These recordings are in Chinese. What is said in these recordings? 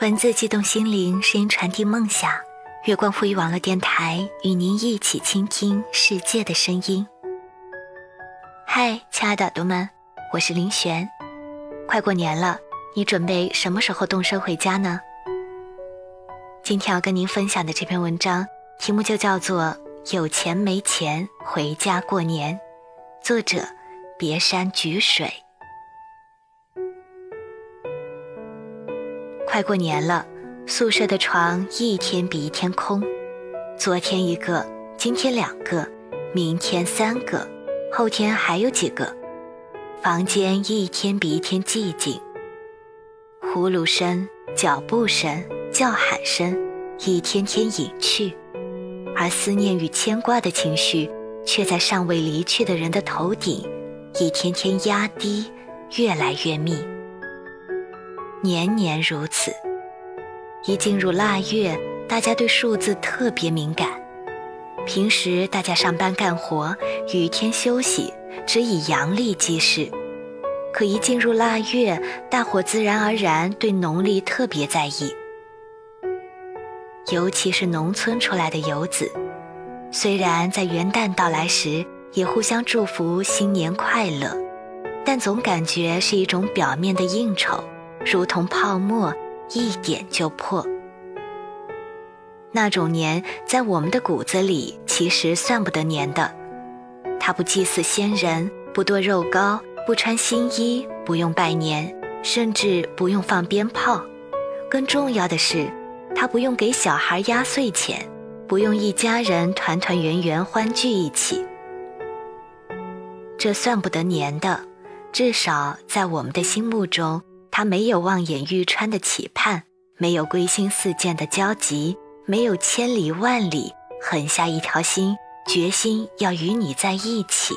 文字激动心灵，声音传递梦想。月光赋予网络电台与您一起倾听世界的声音。嗨，亲爱的耳朵们，我是林璇。快过年了，你准备什么时候动身回家呢？今天要跟您分享的这篇文章，题目就叫做《有钱没钱回家过年》，作者别山举水。快过年了，宿舍的床一天比一天空。昨天一个，今天两个，明天三个，后天还有几个。房间一天比一天寂静。呼噜声、脚步声、叫喊声，一天天隐去，而思念与牵挂的情绪，却在尚未离去的人的头顶，一天天压低，越来越密。年年如此，一进入腊月，大家对数字特别敏感。平时大家上班干活，雨天休息，只以阳历记事。可一进入腊月，大伙自然而然对农历特别在意。尤其是农村出来的游子，虽然在元旦到来时也互相祝福新年快乐，但总感觉是一种表面的应酬。如同泡沫，一点就破。那种年，在我们的骨子里，其实算不得年的。他不祭祀先人，不剁肉糕，不穿新衣，不用拜年，甚至不用放鞭炮。更重要的是，他不用给小孩压岁钱，不用一家人团团圆圆欢聚一起。这算不得年的，至少在我们的心目中。他没有望眼欲穿的期盼，没有归心似箭的焦急，没有千里万里狠下一条心，决心要与你在一起。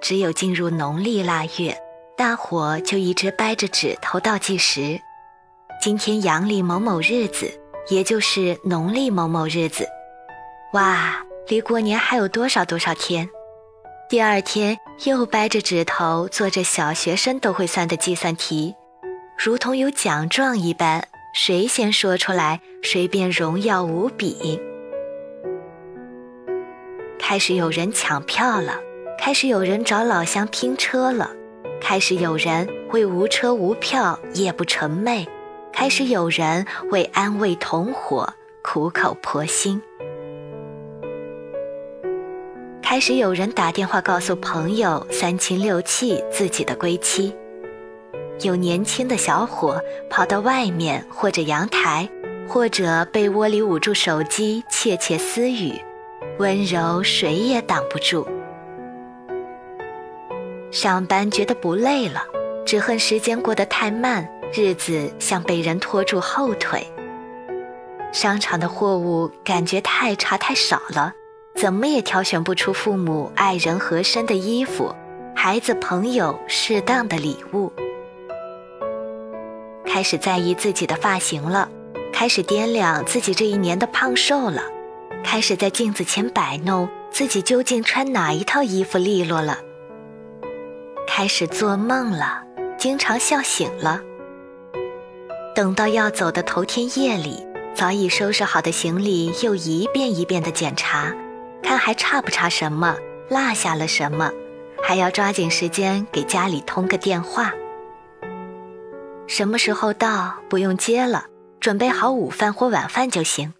只有进入农历腊月，大伙就一直掰着指头倒计时。今天阳历某某日子，也就是农历某某日子，哇，离过年还有多少多少天？第二天又掰着指头做着小学生都会算的计算题，如同有奖状一般，谁先说出来，谁便荣耀无比。开始有人抢票了，开始有人找老乡拼车了，开始有人为无车无票夜不成寐，开始有人为安慰同伙苦口婆心。开始有人打电话告诉朋友三亲六戚自己的归期，有年轻的小伙跑到外面或者阳台，或者被窝里捂住手机窃窃私语，温柔谁也挡不住。上班觉得不累了，只恨时间过得太慢，日子像被人拖住后腿。商场的货物感觉太差太少了。怎么也挑选不出父母爱人合身的衣服，孩子朋友适当的礼物。开始在意自己的发型了，开始掂量自己这一年的胖瘦了，开始在镜子前摆弄自己究竟穿哪一套衣服利落了。开始做梦了，经常笑醒了。等到要走的头天夜里，早已收拾好的行李又一遍一遍的检查。看还差不差什么，落下了什么，还要抓紧时间给家里通个电话。什么时候到不用接了，准备好午饭或晚饭就行。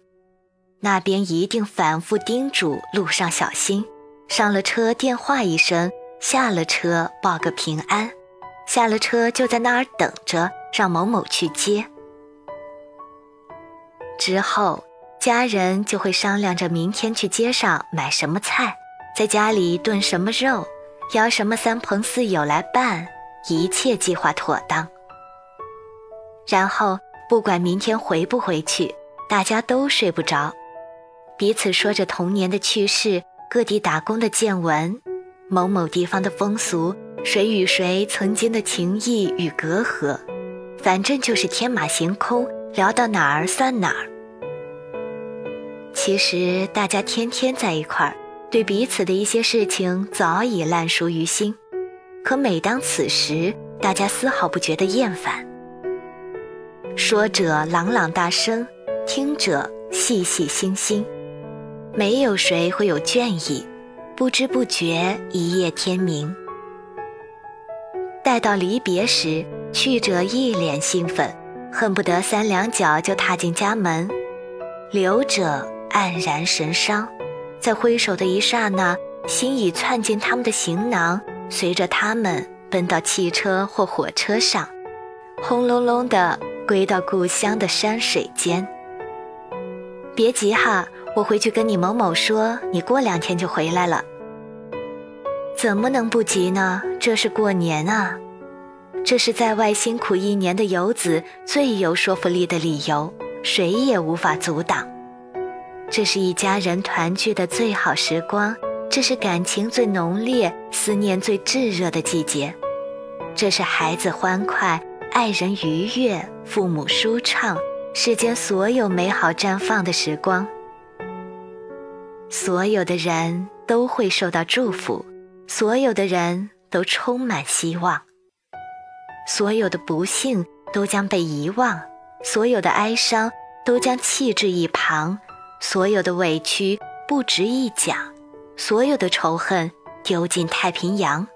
那边一定反复叮嘱路上小心。上了车电话一声，下了车报个平安。下了车就在那儿等着，让某某去接。之后。家人就会商量着明天去街上买什么菜，在家里炖什么肉，邀什么三朋四友来办，一切计划妥当。然后不管明天回不回去，大家都睡不着，彼此说着童年的趣事，各地打工的见闻，某某地方的风俗，谁与谁曾经的情谊与隔阂，反正就是天马行空，聊到哪儿算哪儿。其实大家天天在一块儿，对彼此的一些事情早已烂熟于心。可每当此时，大家丝毫不觉得厌烦。说者朗朗大声，听者细细心心。没有谁会有倦意，不知不觉一夜天明。待到离别时，去者一脸兴奋，恨不得三两脚就踏进家门；留者黯然神伤，在挥手的一刹那，心已窜进他们的行囊，随着他们奔到汽车或火车上，轰隆隆地归到故乡的山水间。别急哈。我回去跟你某某说，你过两天就回来了。怎么能不急呢？这是过年啊，这是在外辛苦一年的游子最有说服力的理由，谁也无法阻挡。这是一家人团聚的最好时光，这是感情最浓烈、思念最炙热的季节，这是孩子欢快、爱人愉悦、父母舒畅，世间所有美好绽放的时光。所有的人都会受到祝福，所有的人都充满希望，所有的不幸都将被遗忘，所有的哀伤都将弃置一旁，所有的委屈不值一讲，所有的仇恨丢进太平洋，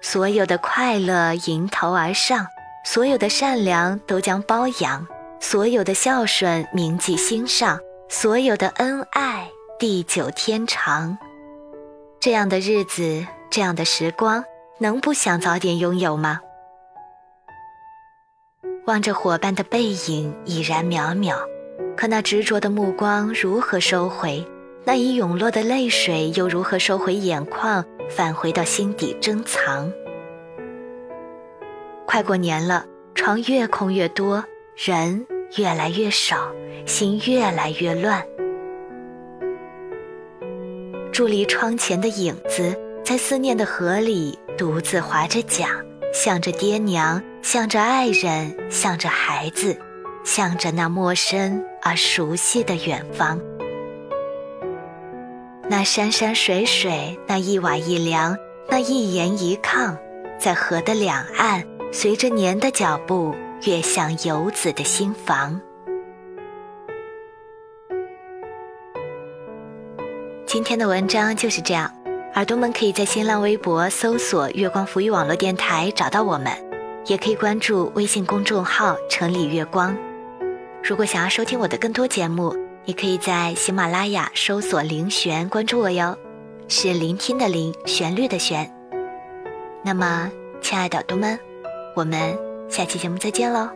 所有的快乐迎头而上，所有的善良都将包养，所有的孝顺铭记心上。所有的恩爱地久天长，这样的日子，这样的时光，能不想早点拥有吗？望着伙伴的背影已然渺渺，可那执着的目光如何收回？那已涌落的泪水又如何收回眼眶，返回到心底珍藏？快过年了，床越空越多，人。越来越少，心越来越乱。伫立窗前的影子，在思念的河里独自划着桨，向着爹娘，向着爱人，向着孩子，向着那陌生而熟悉的远方。那山山水水，那一瓦一梁，那一岩一抗，在河的两岸，随着年的脚步。越向游子的心房。今天的文章就是这样，耳朵们可以在新浪微博搜索“月光浮语网络电台”找到我们，也可以关注微信公众号“城里月光”。如果想要收听我的更多节目，你可以在喜马拉雅搜索“林璇”关注我哟，是聆听的聆，旋律的旋。那么，亲爱的耳朵们，我们。下期节目再见喽。